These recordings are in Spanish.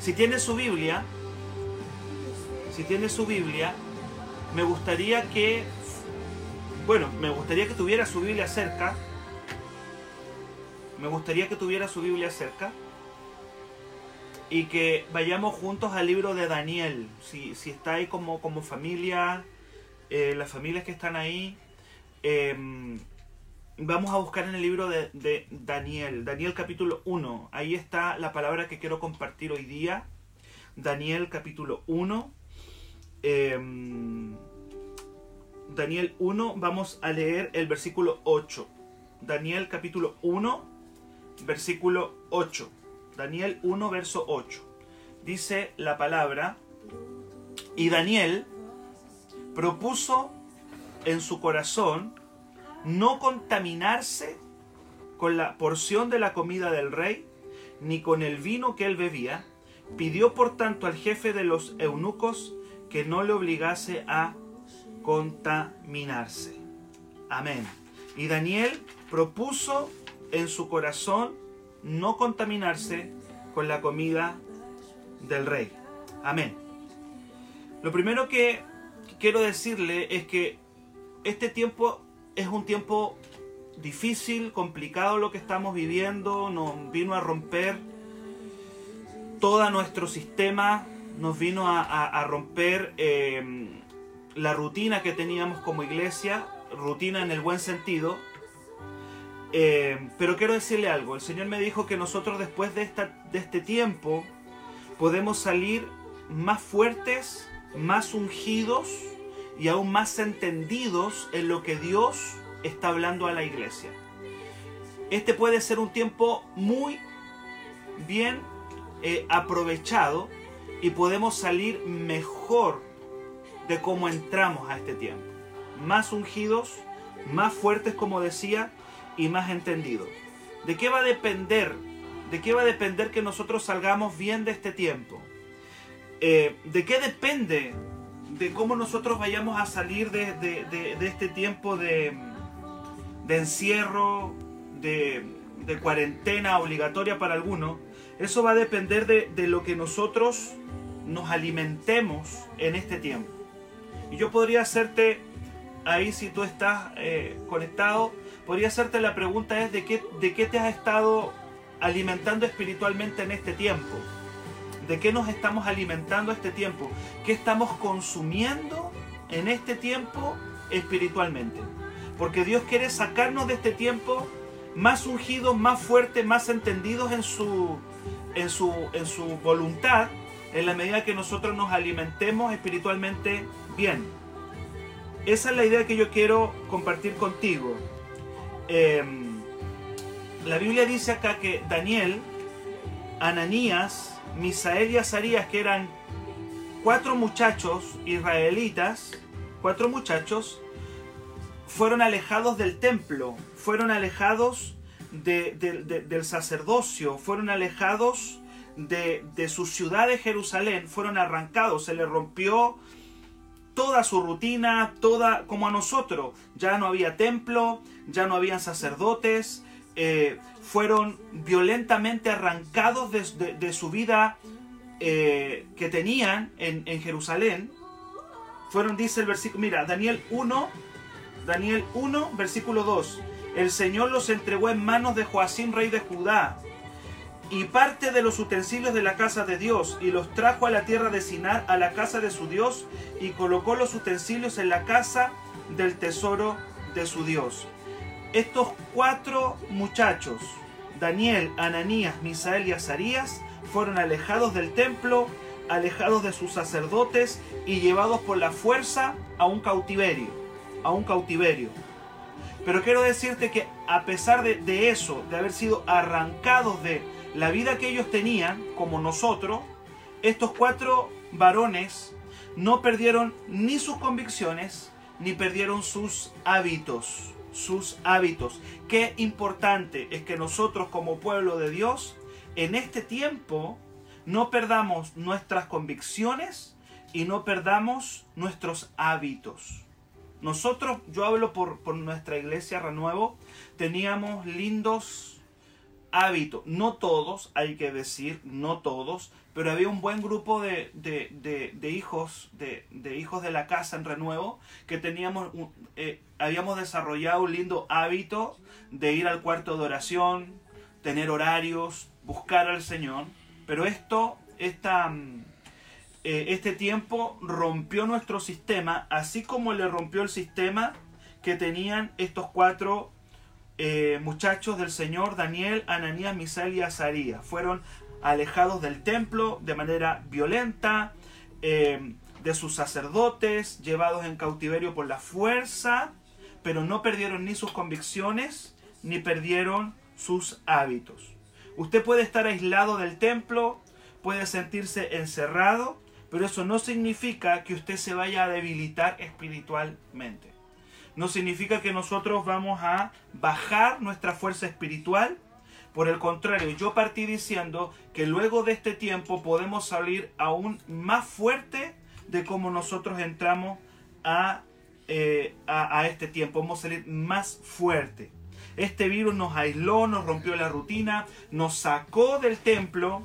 Si tiene su Biblia, si tiene su Biblia, me gustaría que, bueno, me gustaría que tuviera su Biblia cerca. Me gustaría que tuviera su Biblia cerca y que vayamos juntos al libro de Daniel. Si, si está ahí como, como familia, eh, las familias que están ahí, em, vamos a buscar en el libro de, Daniel, Daniel capítulo 1. Ahí está la palabra que quiero compartir hoy día. Daniel capítulo 1. Em, Daniel 1, vamos a leer el versículo 8. Daniel capítulo 1, versículo 8. Daniel 1, verso 8. Dice la palabra, y Daniel propuso en su corazón no contaminarse con la porción de la comida del rey, ni con el vino que él bebía. Pidió por tanto al jefe de los eunucos que no le obligase a contaminarse. Amén. Y Daniel propuso en su corazón no contaminarse con la comida del rey. Amén. Lo primero que quiero decirle es que este tiempo es un tiempo difícil, complicado lo que estamos viviendo, nos vino a romper todo nuestro sistema, nos vino a, romper eh, la rutina que teníamos como iglesia, rutina en el buen sentido, eh, pero quiero decirle algo, el Señor me dijo que nosotros después de, esta, de este tiempo podemos salir más fuertes, más ungidos y aún más entendidos en lo que Dios está hablando a la iglesia. Este puede ser un tiempo muy bien eh, aprovechado y podemos salir mejor de cómo entramos a este tiempo. Más ungidos, más fuertes como decía, y más entendido. ¿De qué va a depender? ¿De qué va a depender que nosotros salgamos bien de este tiempo? Eh, ¿De qué depende de cómo nosotros vayamos a salir de, este tiempo de, encierro, de, cuarentena obligatoria para algunos? Eso va a depender de, lo que nosotros nos alimentemos en este tiempo. Y yo podría hacerte ahí si tú estás eh, conectado, podría hacerte la pregunta es de qué, de qué te has estado alimentando espiritualmente en este tiempo. ¿De qué nos estamos alimentando este tiempo? ¿Qué estamos consumiendo en este tiempo espiritualmente? Porque Dios quiere sacarnos de este tiempo más ungidos, más fuertes, más entendidos en su, en su, en su voluntad, en la medida que nosotros nos alimentemos espiritualmente bien. Esa es la idea que yo quiero compartir contigo. Em, la Biblia dice acá que Daniel, Ananías, Misael y Azarías, que eran cuatro muchachos israelitas, cuatro muchachos, fueron alejados del templo, fueron alejados del sacerdocio, fueron alejados de, de, su ciudad de Jerusalén, fueron arrancados, se les rompió toda su rutina, toda como a nosotros. Ya no había templo, ya no habían sacerdotes, eh, fueron violentamente arrancados de, su vida eh, que tenían en, Jerusalén. Fueron, dice el versículo, mira, Daniel 1, Daniel 1, versículo 2. El Señor los entregó en manos de Joacín, rey de Judá, y parte de los utensilios de la casa de Dios y los trajo a la tierra de Sinar, a la casa de su Dios, y colocó los utensilios en la casa del tesoro de su Dios. Estos cuatro muchachos, Daniel, Ananías, Misael y Azarías, fueron alejados del templo, alejados de sus sacerdotes y llevados por la fuerza a un cautiverio, a un cautiverio. Pero quiero decirte que a pesar de, de eso, de haber sido arrancados de la vida que ellos tenían, como nosotros, estos cuatro varones no perdieron ni sus convicciones, ni perdieron sus hábitos. Sus hábitos. Qué importante es que nosotros como pueblo de Dios, en este tiempo, no perdamos nuestras convicciones y no perdamos nuestros hábitos. Nosotros, yo hablo por, por nuestra iglesia Renuevo, teníamos lindos hábito. No todos, hay que decir, no todos, pero había un buen grupo de, hijos, de, hijos de la casa en renuevo que teníamos, eh, habíamos desarrollado un lindo hábito de ir al cuarto de oración, tener horarios, buscar al Señor. Pero esto, esta, mm, eh, este tiempo rompió nuestro sistema, así como le rompió el sistema que tenían estos cuatro eh, muchachos del Señor, Daniel, Ananías, Misael y Azarías. Fueron alejados del templo de manera violenta, eh, de sus sacerdotes, llevados en cautiverio por la fuerza, pero no perdieron ni sus convicciones, ni perdieron sus hábitos. Usted puede estar aislado del templo, puede sentirse encerrado, pero eso no significa que usted se vaya a debilitar espiritualmente no significa que nosotros vamos a bajar nuestra fuerza espiritual. Por el contrario, yo partí diciendo que luego de este tiempo podemos salir aún más fuerte de cómo nosotros entramos a, eh, a, este tiempo. Vamos a salir más fuerte. Este virus nos aisló, nos rompió la rutina, nos sacó del templo,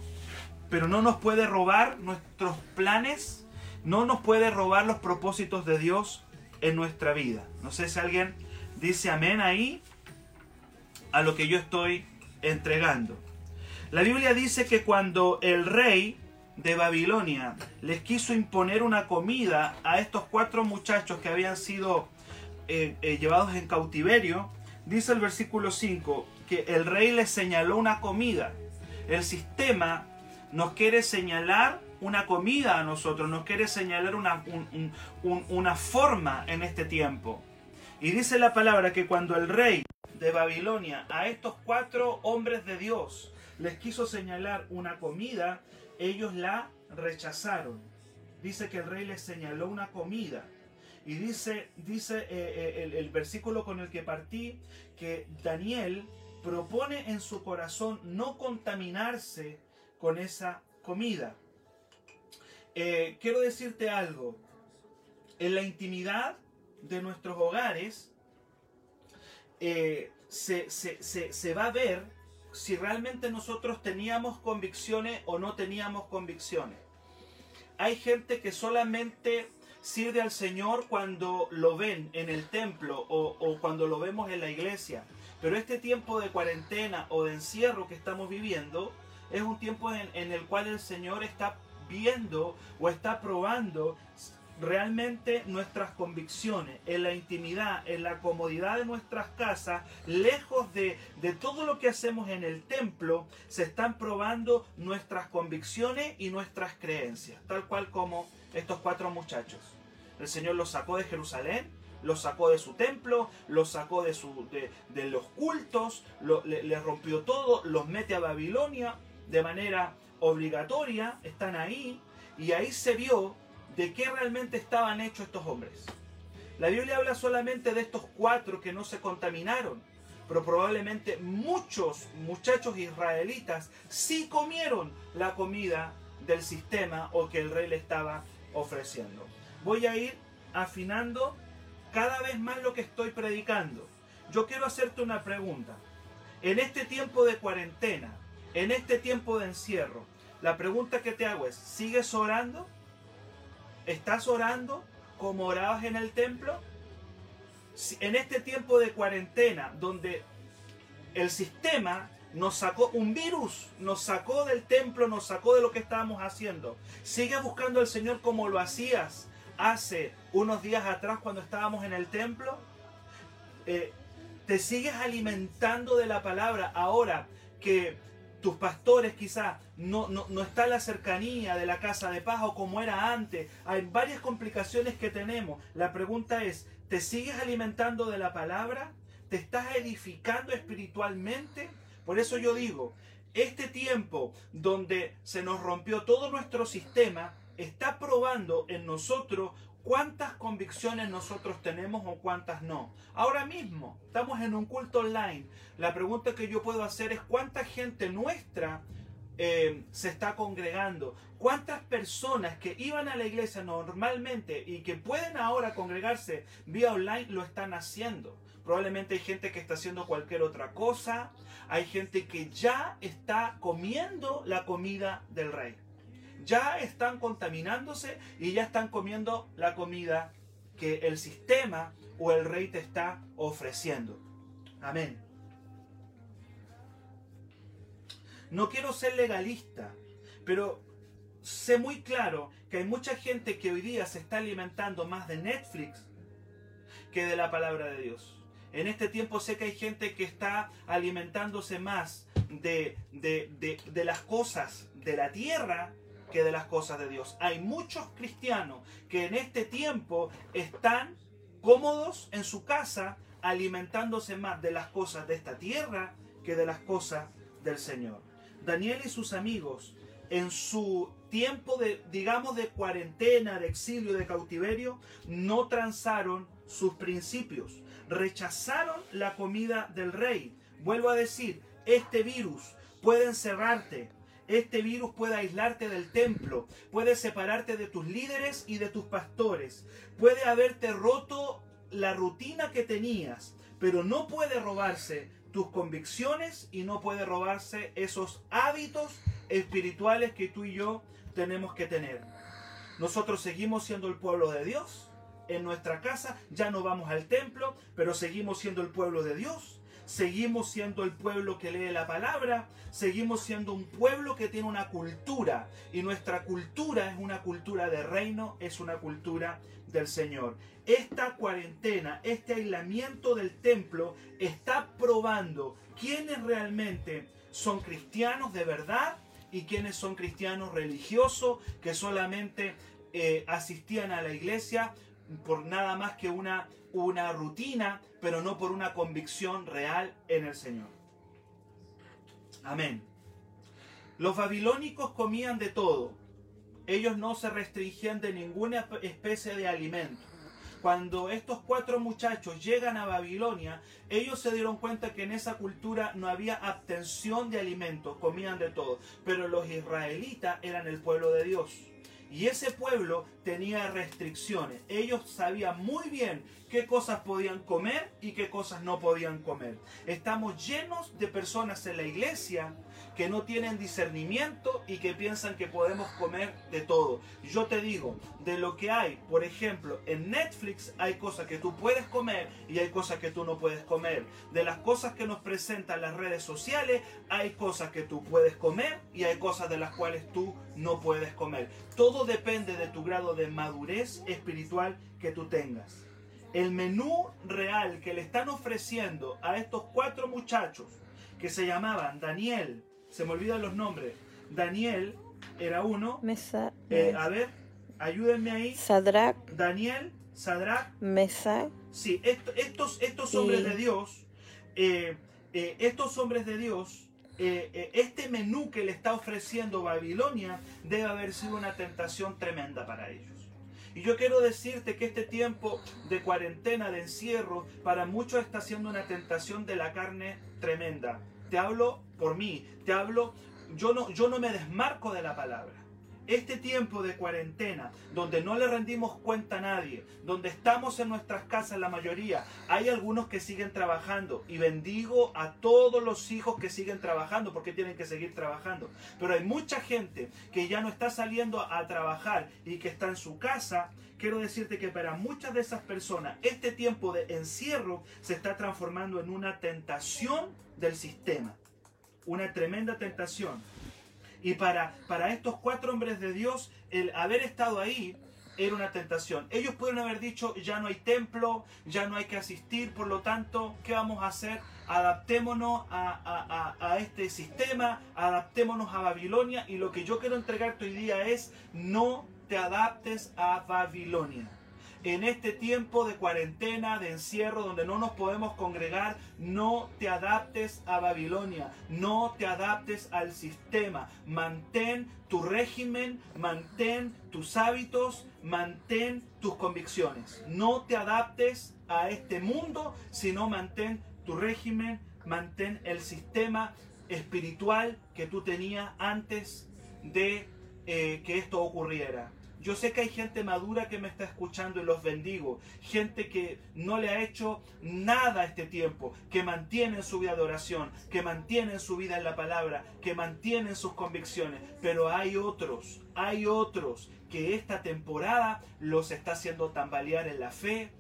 pero no nos puede robar nuestros planes, no nos puede robar los propósitos de Dios en nuestra vida. No sé si alguien dice amén ahí a lo que yo estoy entregando. La Biblia dice que cuando el rey de Babilonia les quiso imponer una comida a estos cuatro muchachos que habían sido eh, eh, llevados en cautiverio, dice el versículo 5 que el rey les señaló una comida. El sistema nos quiere señalar una comida a nosotros, nos quiere señalar una, una forma en este tiempo. Y dice la palabra que cuando el rey de Babilonia a estos cuatro hombres de Dios les quiso señalar una comida, ellos la rechazaron. Dice que el rey les señaló una comida. Y dice, dice eh, eh, el, el versículo con el que partí que Daniel propone en su corazón no contaminarse con esa comida. Eh, quiero decirte algo. En la intimidad de nuestros hogares eh, se, se, va a ver si realmente nosotros teníamos convicciones o no teníamos convicciones. Hay gente que solamente sirve al Señor cuando lo ven en el templo o, o, cuando lo vemos en la iglesia. Pero este tiempo de cuarentena o de encierro que estamos viviendo es un tiempo en, en el cual el Señor está viendo o está probando realmente nuestras convicciones, en la intimidad, en la comodidad de nuestras casas, lejos de, de, todo lo que hacemos en el templo, se están probando nuestras convicciones y nuestras creencias, tal cual como estos cuatro muchachos. El Señor los sacó de Jerusalén, los sacó de su templo, los sacó de, su, de, los cultos, le rompió todo, los mete a Babilonia de manera obligatoria, están ahí, y ahí se vio de qué realmente estaban hechos estos hombres. La Biblia habla solamente de estos cuatro que no se contaminaron, pero probablemente muchos muchachos israelitas sí comieron la comida del sistema o que el rey le estaba ofreciendo. Voy a ir afinando cada vez más lo que estoy predicando. Yo quiero hacerte una pregunta. En este tiempo de cuarentena, en este tiempo de encierro, la pregunta que te hago es, ¿sigues orando? ¿Estás orando como orabas en el templo? En este tiempo de cuarentena, donde el sistema nos sacó un virus, nos sacó del templo, nos sacó de lo que estábamos haciendo. ¿Sigues buscando al Señor como lo hacías hace unos días atrás cuando estábamos en el templo? Eh, ¿Te sigues alimentando de la palabra ahora que tus pastores quizás no, no, no, está la cercanía de la casa de paz o como era antes. Hay varias complicaciones que tenemos. La pregunta es, ¿te sigues alimentando de la palabra? ¿Te estás edificando espiritualmente? Por eso yo digo, este tiempo donde se nos rompió todo nuestro sistema está probando en nosotros cuántas convicciones nosotros tenemos o cuántas no. Ahora mismo estamos en un culto online. La pregunta que yo puedo hacer es cuánta gente nuestra eh, se está congregando? ¿Cuántas personas que iban a la iglesia normalmente y que pueden ahora congregarse vía online lo están haciendo? Probablemente hay gente que está haciendo cualquier otra cosa. Hay gente que ya está comiendo la comida del rey. Ya están contaminándose y ya están comiendo la comida que el sistema o el rey te está ofreciendo. Amén. No quiero ser legalista, pero sé muy claro que hay mucha gente que hoy día se está alimentando más de Netflix que de la palabra de Dios. En este tiempo sé que hay gente que está alimentándose más de, de, las cosas de la tierra que de las cosas de Dios. Hay muchos cristianos que en este tiempo están cómodos en su casa alimentándose más de las cosas de esta tierra que de las cosas del Señor. Daniel y sus amigos en su tiempo de, digamos, de cuarentena, de exilio, de cautiverio, no transaron sus principios, rechazaron la comida del rey. Vuelvo a decir, este virus puede encerrarte, este virus puede aislarte del templo, puede separarte de tus líderes y de tus pastores, puede haberte roto la rutina que tenías, pero no puede robarse tus convicciones y no puede robarse esos hábitos espirituales que tú y yo tenemos que tener. Nosotros seguimos siendo el pueblo de Dios. En nuestra casa ya no vamos al templo, pero seguimos siendo el pueblo de Dios seguimos siendo el pueblo que lee la palabra, seguimos siendo un pueblo que tiene una cultura y nuestra cultura es una cultura de reino, es una cultura del Señor. Esta cuarentena, este aislamiento del templo está probando quiénes realmente son cristianos de verdad y quiénes son cristianos religiosos que solamente eh, asistían a la iglesia por nada más que una, una rutina, pero no por una convicción real en el Señor. Amén. Los babilónicos comían de todo. Ellos no se restringían de ninguna especie de alimento. Cuando estos cuatro muchachos llegan a Babilonia, ellos se dieron cuenta que en esa cultura no había abstención de alimentos, comían de todo. Pero los israelitas eran el pueblo de Dios. Y ese pueblo tenía restricciones. Ellos sabían muy bien qué cosas podían comer y qué cosas no podían comer. Estamos llenos de personas en la iglesia que no tienen discernimiento y que piensan que podemos comer de todo. Yo te digo, de lo que hay, por ejemplo, en Netflix hay cosas que tú puedes comer y hay cosas que tú no puedes comer. De las cosas que nos presentan las redes sociales, hay cosas que tú puedes comer y hay cosas de las cuales tú no puedes comer. Todo depende de tu grado de madurez espiritual que tú tengas. El menú real que le están ofreciendo a estos cuatro muchachos que se llamaban Daniel, se me olvidan los nombres. Daniel era uno. Mesa, eh, a ver, ayúdenme ahí. Sadrach. Daniel, Sadrach. Mesa. Sí, estos, estos hombres de Dios, eh, eh, estos hombres de Dios, este menú que le está ofreciendo Babilonia debe haber sido una tentación tremenda para ellos. Y yo quiero decirte que este tiempo de cuarentena, de encierro, para muchos está siendo una tentación de la carne tremenda te hablo por mí, te hablo, yo no, yo no me desmarco de la palabra. Este tiempo de cuarentena, donde no le rendimos cuenta a nadie, donde estamos en nuestras casas la mayoría, hay algunos que siguen trabajando y bendigo a todos los hijos que siguen trabajando porque tienen que seguir trabajando. Pero hay mucha gente que ya no está saliendo a trabajar y que está en su casa. Quiero decirte que para muchas de esas personas este tiempo de encierro se está transformando en una tentación del sistema. Una tremenda tentación. Y para, para estos cuatro hombres de Dios, el haber estado ahí era una tentación. Ellos pueden haber dicho, ya no hay templo, ya no hay que asistir, por lo tanto, ¿qué vamos a hacer? Adaptémonos a, a, este sistema, adaptémonos a Babilonia. Y lo que yo quiero entregarte hoy día es, no te adaptes a Babilonia en este tiempo de cuarentena, de encierro, donde no nos podemos congregar, no te adaptes a Babilonia, no te adaptes al sistema. Mantén tu régimen, mantén tus hábitos, mantén tus convicciones. No te adaptes a este mundo, sino mantén tu régimen, mantén el sistema espiritual que tú tenías antes de eh, que esto ocurriera. Yo sé que hay gente madura que me está escuchando y los bendigo. Gente que no le ha hecho nada este tiempo, que mantiene su vida de oración, que mantiene su vida en la palabra, que mantienen sus convicciones. Pero hay otros, hay otros que esta temporada los está haciendo tambalear en la fe.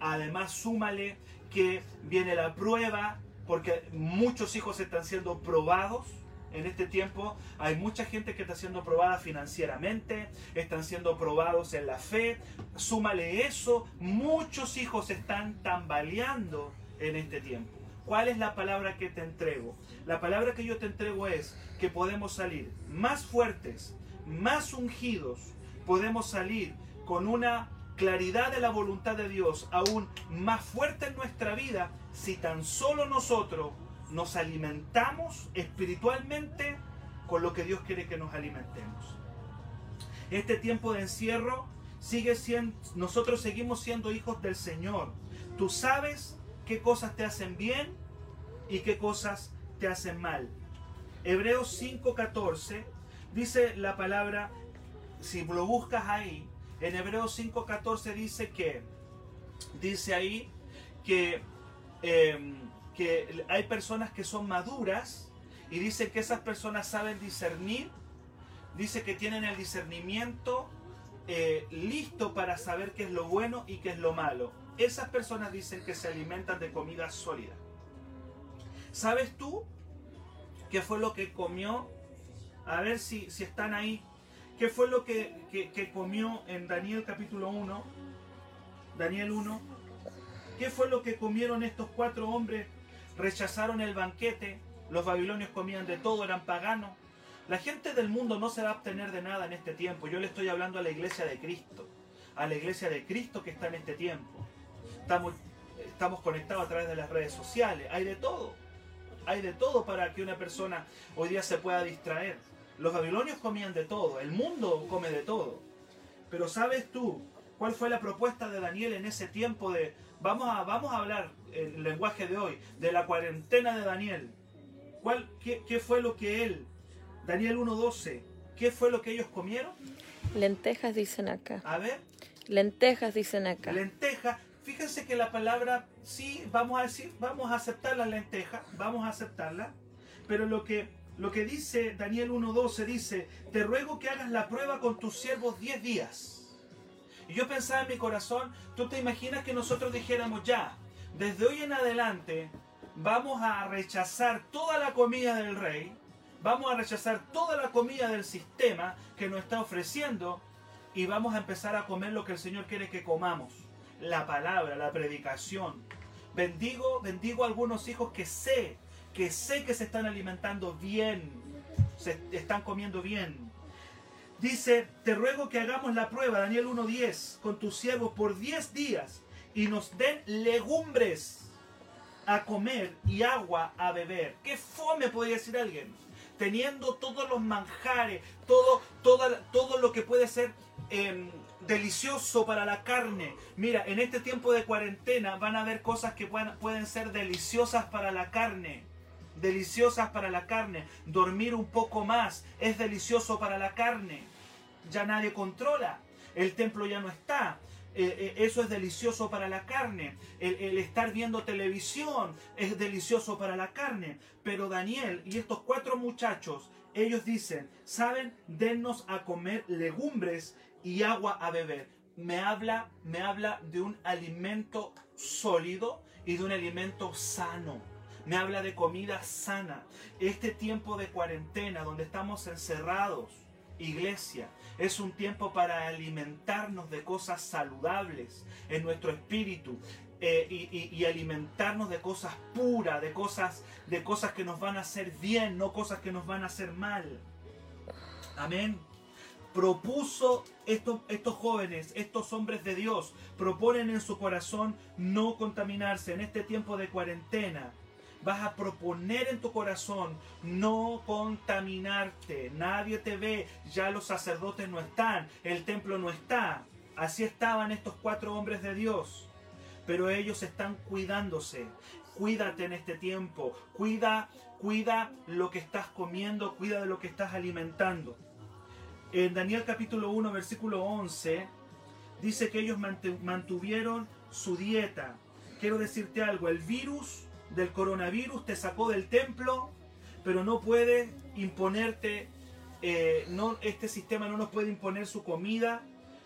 Además, súmale que viene la prueba, porque muchos hijos están siendo probados en este tiempo hay mucha gente que está siendo probada financieramente, están siendo probados en la fe. Súmale eso, muchos hijos están tambaleando en este tiempo. ¿Cuál es la palabra que te entrego? La palabra que yo te entrego es que podemos salir más fuertes, más ungidos, podemos salir con una claridad de la voluntad de Dios aún más fuerte en nuestra vida si tan solo nosotros nos alimentamos espiritualmente con lo que Dios quiere que nos alimentemos. Este tiempo de encierro sigue siendo, nosotros seguimos siendo hijos del Señor. Tú sabes qué cosas te hacen bien y qué cosas te hacen mal. Hebreos 5:14 dice la palabra, si lo buscas ahí, en Hebreos 5:14 dice que, dice ahí que em, que hay personas que son maduras y dice que esas personas saben discernir, dice que tienen el discernimiento eh, listo para saber qué es lo bueno y qué es lo malo. Esas personas dicen que se alimentan de comida sólida. ¿Sabes tú qué fue lo que comió? A ver si, si están ahí. ¿Qué fue lo que, que comió en Daniel capítulo 1? Daniel 1. ¿Qué fue lo que comieron estos cuatro hombres rechazaron el banquete, los babilonios comían de todo, eran paganos. La gente del mundo no se va a obtener de nada en este tiempo. Yo le estoy hablando a la iglesia de Cristo, a la iglesia de Cristo que está en este tiempo. Estamos, estamos conectados a través de las redes sociales, hay de todo. Hay de todo para que una persona hoy día se pueda distraer. Los babilonios comían de todo, el mundo come de todo. Pero ¿sabes tú cuál fue la propuesta de Daniel en ese tiempo de vamos a, vamos a hablar el lenguaje de hoy, de la cuarentena de Daniel. ¿Cuál, qué, fue lo que él, Daniel 1.12, qué fue lo que ellos comieron? Lentejas dicen acá. A ver. Lentejas dicen acá. Lentejas. Fíjense que la palabra, sí, vamos a decir, vamos a aceptar la lenteja, vamos a aceptarla, pero lo que, lo que dice Daniel 1.12 dice, te ruego que hagas la prueba con tus siervos 10 días. Y yo pensaba en mi corazón, tú te imaginas que nosotros dijéramos ya, desde hoy en adelante vamos a rechazar toda la comida del rey, vamos a rechazar toda la comida del sistema que nos está ofreciendo y vamos a empezar a comer lo que el Señor quiere que comamos. La palabra, la predicación. Bendigo, bendigo a algunos hijos que sé, que sé que se están alimentando bien, se están comiendo bien. Dice, te ruego que hagamos la prueba, Daniel 1.10, con tus siervos por 10 días y nos den legumbres a comer y agua a beber. ¿Qué fome podría decir alguien? Teniendo todos los manjares, todo, todo lo que puede ser em, delicioso para la carne. Mira, en este tiempo de cuarentena van a haber cosas que pueden ser deliciosas para la carne deliciosas para la carne. Dormir un poco más es delicioso para la carne. Ya nadie controla. El templo ya no está. Eh, eh, eso es delicioso para la carne. El, estar viendo televisión es delicioso para la carne. Pero Daniel y estos cuatro muchachos, ellos dicen, saben, dennos a comer legumbres y agua a beber. Me habla, me habla de un alimento sólido y de un alimento sano me habla de comida sana. Este tiempo de cuarentena donde estamos encerrados, iglesia, es un tiempo para alimentarnos de cosas saludables en nuestro espíritu. Eh, y, alimentarnos de cosas puras, de cosas, de cosas que nos van a hacer bien, no cosas que nos van a hacer mal. Amén propuso estos jóvenes, estos hombres de Dios, proponen en su corazón no contaminarse en este tiempo de cuarentena vas a proponer en tu corazón no contaminarte. Nadie te ve, ya los sacerdotes no están, el templo no está. Así estaban estos cuatro hombres de Dios. Pero ellos están cuidándose. cuídate en este tiempo, cuida, cuida lo que estás comiendo, cuida de lo que estás alimentando. En Daniel capítulo 1, versículo 11, dice que ellos mantuvieron su dieta. Quiero decirte algo, el virus del coronavirus te sacó del templo, pero no puede imponerte, eh, no, este sistema no nos puede imponer su comida.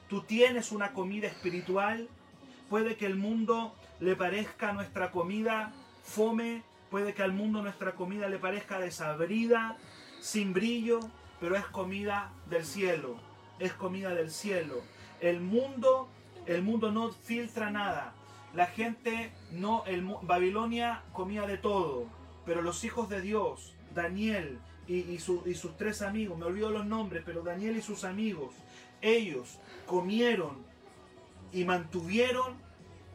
Tú tienes una comida espiritual. Puede que el mundo le parezca nuestra comida fome, puede que al mundo nuestra comida le parezca desabrida, sin brillo, pero es comida del cielo, es comida del cielo. El mundo, el mundo no filtra nada. La gente no, el, Babilonia comía de todo, pero los hijos de Dios, Daniel y, sus tres amigos, me olvido los nombres, pero Daniel y sus amigos, ellos comieron y mantuvieron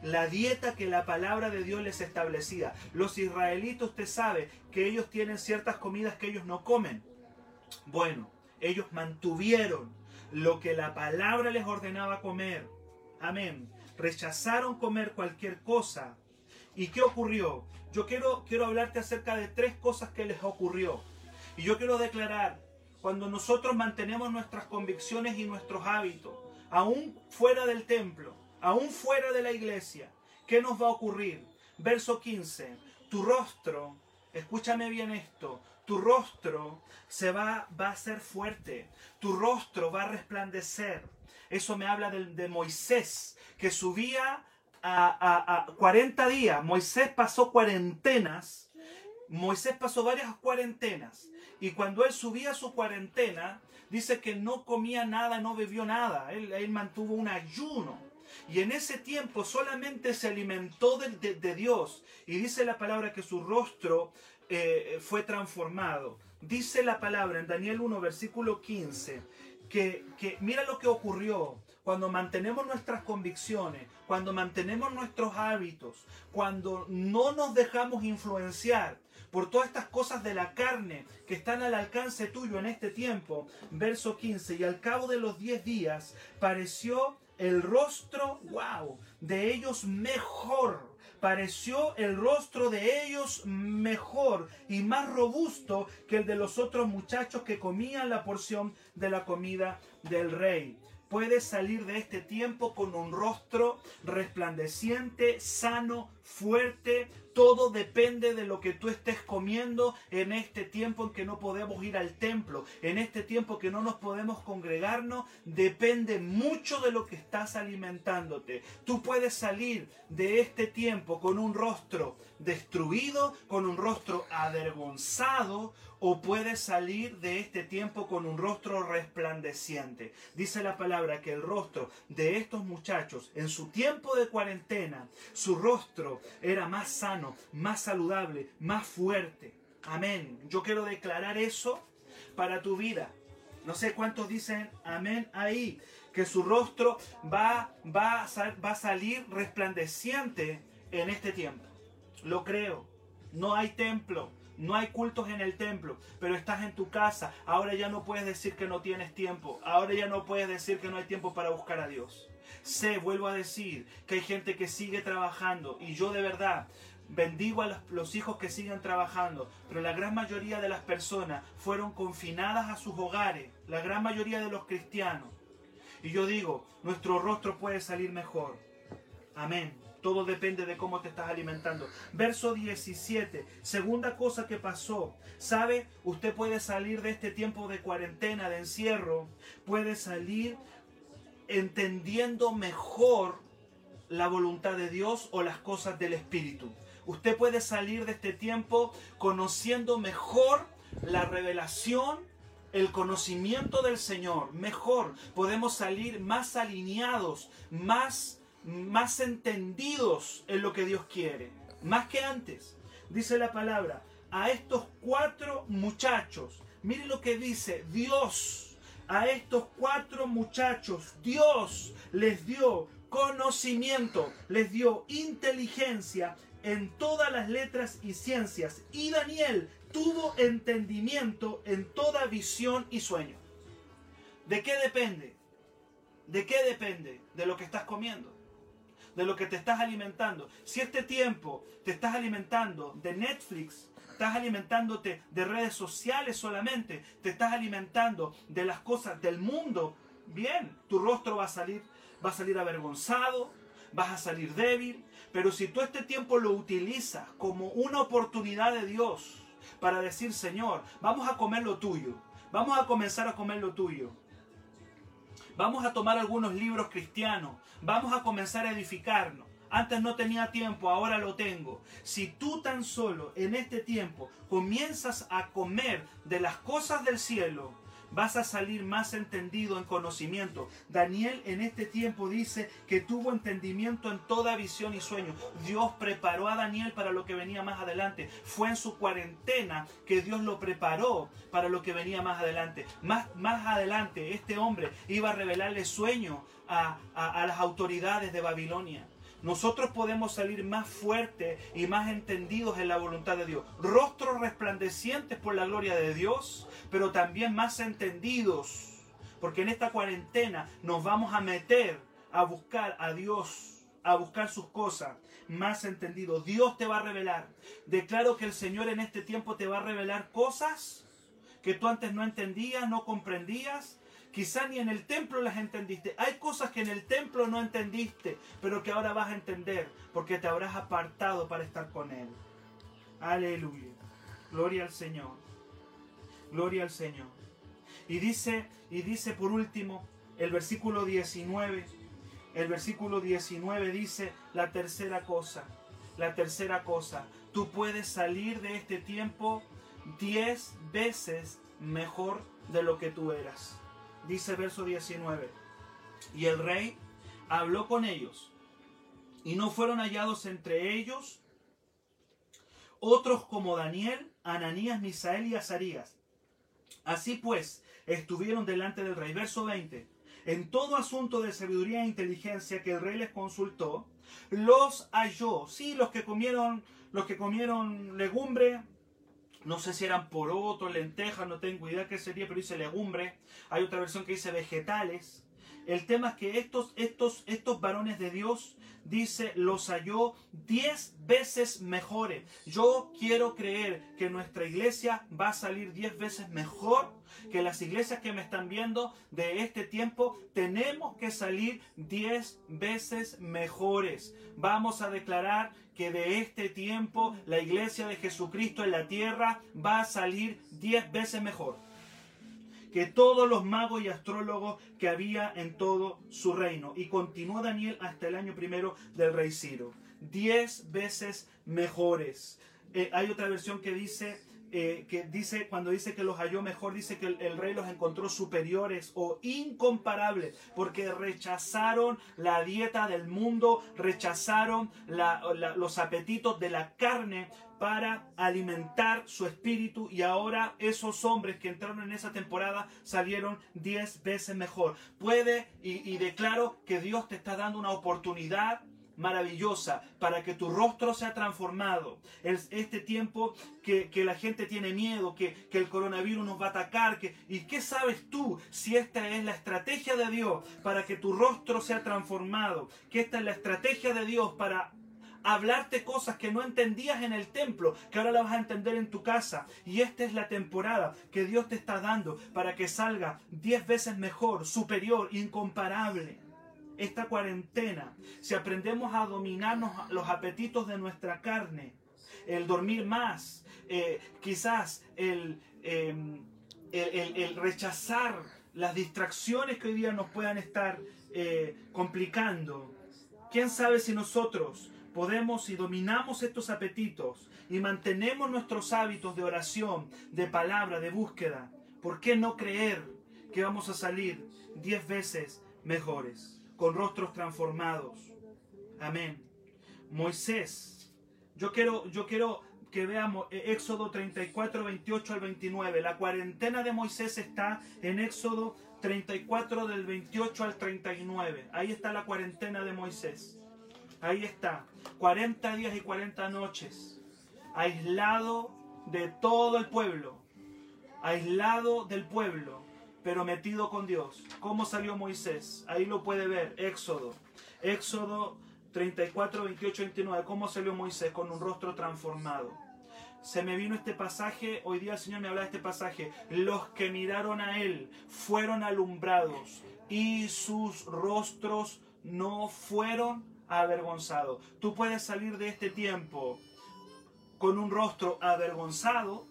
la dieta que la palabra de Dios les establecía. Los israelitos, usted sabe que ellos tienen ciertas comidas que ellos no comen. Bueno, ellos mantuvieron lo que la palabra les ordenaba comer. Amén. Rechazaron comer cualquier cosa. ¿Y qué ocurrió? Yo quiero, quiero hablarte acerca de tres cosas que les ocurrió. Y yo quiero declarar, cuando nosotros mantenemos nuestras convicciones y nuestros hábitos, aún fuera del templo, aún fuera de la iglesia, ¿qué nos va a ocurrir? Verso 15, tu rostro, escúchame bien esto, tu rostro se va, va a ser fuerte, tu rostro va a resplandecer. Eso me habla de, Moisés, que subía a, a 40 días. Moisés pasó cuarentenas. Moisés pasó varias cuarentenas. Y cuando él subía su cuarentena, dice que no comía nada, no bebió nada. Él, mantuvo un ayuno. Y en ese tiempo solamente se alimentó de, Dios. Y dice la palabra que su rostro eh, fue transformado. Dice la palabra en Daniel 1, versículo 15, que, mira lo que ocurrió cuando mantenemos nuestras convicciones, cuando mantenemos nuestros hábitos, cuando no nos dejamos influenciar por todas estas cosas de la carne que están al alcance tuyo en este tiempo. Verso 15, y al cabo de los 10 días pareció el rostro, wow, de ellos mejor. Pareció el rostro de ellos mejor y más robusto que el de los otros muchachos que comían la porción de la comida del rey. Puedes salir de este tiempo con un rostro resplandeciente, sano, fuerte, todo depende de lo que tú estés comiendo en este tiempo en que no podemos ir al templo, en este tiempo que no nos podemos congregarnos, depende mucho de lo que estás alimentándote. Tú puedes salir de este tiempo con un rostro destruido, con un rostro avergonzado, o puedes salir de este tiempo con un rostro resplandeciente. Dice la palabra que el rostro de estos muchachos en su tiempo de cuarentena, su rostro era más sano, más saludable, más fuerte. Amén. Yo quiero declarar eso para tu vida. No sé cuántos dicen amén ahí, que su rostro va, va, va a salir resplandeciente en este tiempo. Lo creo. No hay templo, no hay cultos en el templo, pero estás en tu casa. Ahora ya no puedes decir que no tienes tiempo. Ahora ya no puedes decir que no hay tiempo para buscar a Dios. Sé, vuelvo a decir, que hay gente que sigue trabajando y yo de verdad bendigo a los, hijos que siguen trabajando, pero la gran mayoría de las personas fueron confinadas a sus hogares, la gran mayoría de los cristianos. Y yo digo, nuestro rostro puede salir mejor. Amén. Todo depende de cómo te estás alimentando. Verso 17. Segunda cosa que pasó. ¿Sabe? Usted puede salir de este tiempo de cuarentena, de encierro. Puede salir entendiendo mejor la voluntad de Dios o las cosas del Espíritu. Usted puede salir de este tiempo conociendo mejor la revelación, el conocimiento del Señor. Mejor podemos salir más alineados, más, más entendidos en lo que Dios quiere. Más que antes. Dice la palabra, a estos cuatro muchachos, mire lo que dice Dios a estos cuatro muchachos Dios les dio conocimiento, les dio inteligencia en todas las letras y ciencias. Y Daniel tuvo entendimiento en toda visión y sueño. ¿De qué depende? ¿De qué depende? De lo que estás comiendo. de lo que te estás alimentando. Si este tiempo te estás alimentando de Netflix, estás alimentándote de redes sociales solamente, te estás alimentando de las cosas del mundo, bien, tu rostro va a salir, va a salir avergonzado, vas a salir débil, pero si tú este tiempo lo utilizas como una oportunidad de Dios para decir, Señor, vamos a comer lo tuyo, vamos a comenzar a comer lo tuyo. Vamos a tomar algunos libros cristianos, vamos a comenzar a edificarnos. Antes no tenía tiempo, ahora lo tengo. Si tú tan solo en este tiempo comienzas a comer de las cosas del cielo, vas a salir más entendido en conocimiento. Daniel en este tiempo dice que tuvo entendimiento en toda visión y sueño. Dios preparó a Daniel para lo que venía más adelante. Fue en su cuarentena que Dios lo preparó para lo que venía más adelante. Más, más adelante este hombre iba a revelarle sueño a, a las autoridades de Babilonia nosotros podemos salir más fuertes y más entendidos en la voluntad de Dios. Rostros resplandecientes por la gloria de Dios, pero también más entendidos. Porque en esta cuarentena nos vamos a meter a buscar a Dios, a buscar sus cosas, más entendidos. Dios te va a revelar. Declaro que el Señor en este tiempo te va a revelar cosas que tú antes no entendías, no comprendías, Quizá ni en el templo las entendiste. Hay cosas que en el templo no entendiste, pero que ahora vas a entender porque te habrás apartado para estar con Él. Aleluya. Gloria al Señor. Gloria al Señor. Y dice, y dice por último, el versículo 19, el versículo 19 dice la tercera cosa, la tercera cosa, tú puedes salir de este tiempo diez veces mejor de lo que tú eras dice verso 19. Y el rey habló con ellos, y no fueron hallados entre ellos otros como Daniel, Ananías, Misael y Azarías. Así pues, estuvieron delante del rey. Verso 20. En todo asunto de sabiduría e inteligencia que el rey les consultó, los halló. Sí, los que comieron, los que comieron legumbre, no sé si eran porotos, lentejas, no tengo idea qué sería, pero dice legumbre. Hay otra versión que dice vegetales. El tema es que estos, estos, estos varones de Dios, dice, los halló diez veces mejores. Yo quiero creer que nuestra iglesia va a salir diez veces mejor que las iglesias que me están viendo de este tiempo. Tenemos que salir diez veces mejores. Vamos a declarar que de este tiempo la iglesia de Jesucristo en la tierra va a salir diez veces mejor que todos los magos y astrólogos que había en todo su reino. Y continuó Daniel hasta el año primero del rey Ciro. Diez veces mejores. Eh, hay otra versión que dice eh, que dice, cuando dice que los halló mejor, dice que el, rey los encontró superiores o incomparables, porque rechazaron la dieta del mundo, rechazaron los apetitos de la carne para alimentar su espíritu y ahora esos hombres que entraron en esa temporada salieron diez veces mejor. Puede y, declaro que Dios te está dando una oportunidad maravillosa para que tu rostro sea transformado. Es este tiempo que, la gente tiene miedo, que, que, el coronavirus nos va a atacar. Que, ¿Y qué sabes tú si esta es la estrategia de Dios para que tu rostro sea transformado? Que esta es la estrategia de Dios para hablarte cosas que no entendías en el templo, que ahora las vas a entender en tu casa. Y esta es la temporada que Dios te está dando para que salga diez veces mejor, superior, incomparable esta cuarentena, si aprendemos a dominarnos los apetitos de nuestra carne, el dormir más, eh, quizás em, el, el, rechazar las distracciones que hoy día nos puedan estar eh, complicando, quién sabe si nosotros podemos y dominamos estos apetitos y mantenemos nuestros hábitos de oración, de palabra, de búsqueda, ¿por qué no creer que vamos a salir diez veces mejores? con rostros transformados. Amén. Moisés, yo quiero, yo quiero que veamos eh, Éxodo 34, 28 al 29. La cuarentena de Moisés está en Éxodo 34 del 28 al 39. Ahí está la cuarentena de Moisés. Ahí está. 40 días y 40 noches. Aislado de todo el pueblo. Aislado del pueblo pero metido con Dios. ¿Cómo salió Moisés? Ahí lo puede ver, Éxodo. Éxodo 34, 28, 29. ¿Cómo salió Moisés con un rostro transformado? Se me vino este pasaje, hoy día el Señor me habla de este pasaje. Los que miraron a Él fueron alumbrados y sus rostros no fueron avergonzados. Tú puedes salir de este tiempo con un rostro avergonzado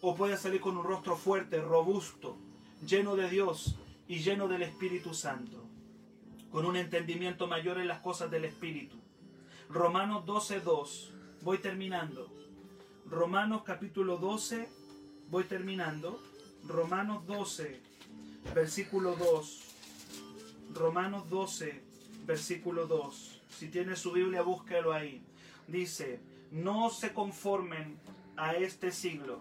o puedes salir con un rostro fuerte, robusto, lleno de Dios y lleno del Espíritu Santo, con un entendimiento mayor en las cosas del Espíritu. Romanos 12.2, voy terminando. Romanos capítulo 12, voy terminando. Romanos 12, versículo 2. Romanos 12, versículo 2. Si tiene su Biblia, búsquelo ahí. Dice, no se conformen a este siglo.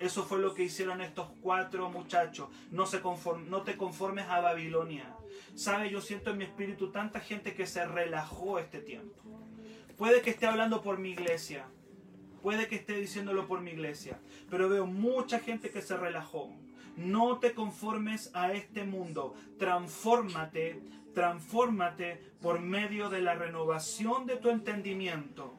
Eso fue lo que hicieron estos cuatro muchachos. No, se no te conformes a Babilonia. ¿Sabe? Yo siento en mi espíritu tanta gente que se relajó este tiempo. Puede que esté hablando por mi iglesia. Puede que esté diciéndolo por mi iglesia. Pero veo mucha gente que se relajó. No te conformes a este mundo. Transfórmate, transfórmate por medio de la renovación de tu entendimiento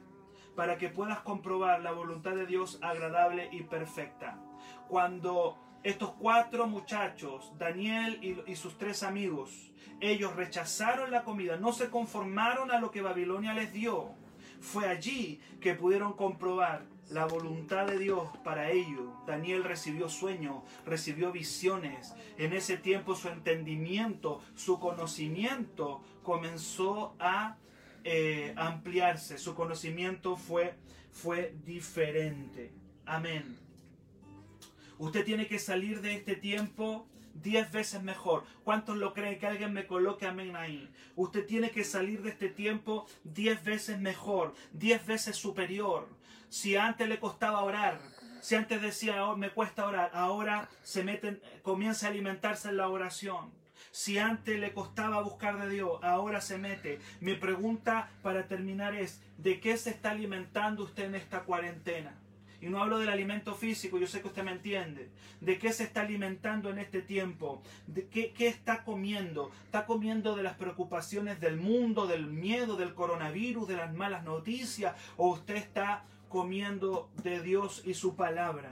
para que puedas comprobar la voluntad de Dios agradable y perfecta. Cuando estos cuatro muchachos, Daniel y, sus tres amigos, ellos rechazaron la comida, no se conformaron a lo que Babilonia les dio. Fue allí que pudieron comprobar la voluntad de Dios para ellos. Daniel recibió sueños, recibió visiones. En ese tiempo su entendimiento, su conocimiento comenzó a eh, ampliarse, su conocimiento fue, fue diferente. Amén. Usted tiene que salir de este tiempo diez veces mejor. ¿Cuántos lo creen? Que alguien me coloque amén ahí. Usted tiene que salir de este tiempo diez veces mejor, diez veces superior. Si antes le costaba orar, si antes decía oh, me cuesta orar, ahora se meten, comienza a alimentarse en la oración. Si antes le costaba buscar de Dios, ahora se mete. Mi pregunta para terminar es, ¿de qué se está alimentando usted en esta cuarentena? Y no hablo del alimento físico, yo sé que usted me entiende. ¿De qué se está alimentando en este tiempo? ¿De qué, qué, está comiendo? ¿Está comiendo de las preocupaciones del mundo, del miedo, del coronavirus, de las malas noticias? ¿O usted está comiendo de Dios y su palabra?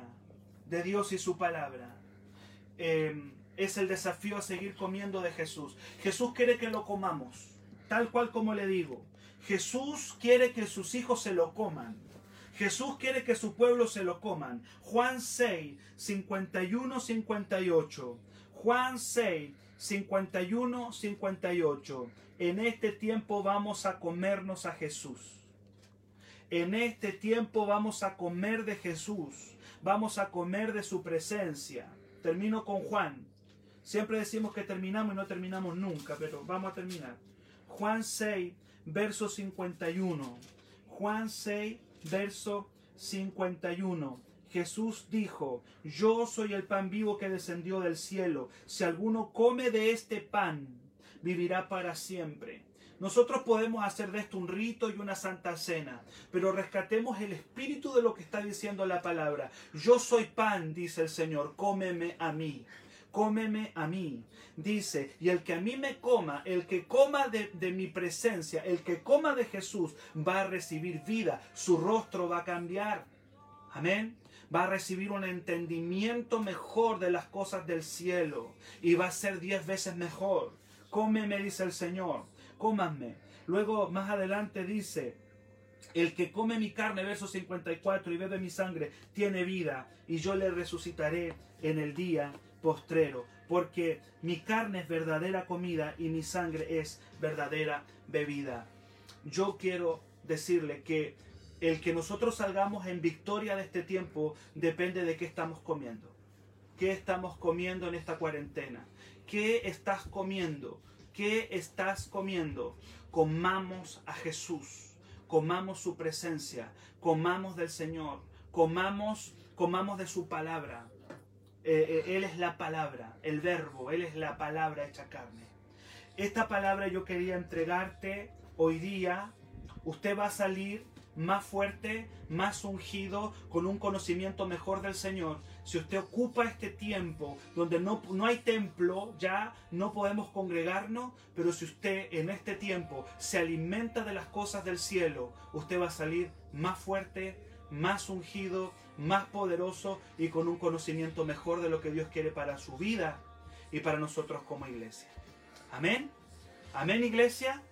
De Dios y su palabra. Eh, es el desafío a seguir comiendo de Jesús. Jesús quiere que lo comamos, tal cual como le digo. Jesús quiere que sus hijos se lo coman. Jesús quiere que su pueblo se lo coman. Juan 6, 51, 58. Juan 6, 51, 58. En este tiempo vamos a comernos a Jesús. En este tiempo vamos a comer de Jesús. Vamos a comer de su presencia. Termino con Juan Siempre decimos que terminamos y no terminamos nunca, pero vamos a terminar. Juan 6, verso 51. Juan 6, verso 51. Jesús dijo, yo soy el pan vivo que descendió del cielo. Si alguno come de este pan, vivirá para siempre. Nosotros podemos hacer de esto un rito y una santa cena, pero rescatemos el espíritu de lo que está diciendo la palabra. Yo soy pan, dice el Señor, cómeme a mí cómeme a mí. Dice, y el que a mí me coma, el que coma de, mi presencia, el que coma de Jesús, va a recibir vida, su rostro va a cambiar. Amén. Va a recibir un entendimiento mejor de las cosas del cielo y va a ser diez veces mejor. Cómeme, dice el Señor, cómanme. Luego más adelante dice, el que come mi carne, verso 54, y bebe mi sangre, tiene vida, y yo le resucitaré en el día postrero, porque mi carne es verdadera comida y mi sangre es verdadera bebida. Yo quiero decirle que el que nosotros salgamos en victoria de este tiempo depende de qué estamos comiendo. ¿Qué estamos comiendo en esta cuarentena? ¿Qué estás comiendo? ¿Qué estás comiendo? Comamos a Jesús, comamos su presencia, comamos del Señor, comamos, comamos de su palabra, eh, él es la palabra, el verbo, Él es la palabra hecha carne. Esta palabra yo quería entregarte hoy día. Usted va a salir más fuerte, más ungido, con un conocimiento mejor del Señor. Si usted ocupa este tiempo donde no, no hay templo, ya no podemos congregarnos, pero si usted en este tiempo se alimenta de las cosas del cielo, usted va a salir más fuerte, más ungido, más poderoso y con un conocimiento mejor de lo que Dios quiere para su vida y para nosotros como iglesia. Amén. Amén, iglesia.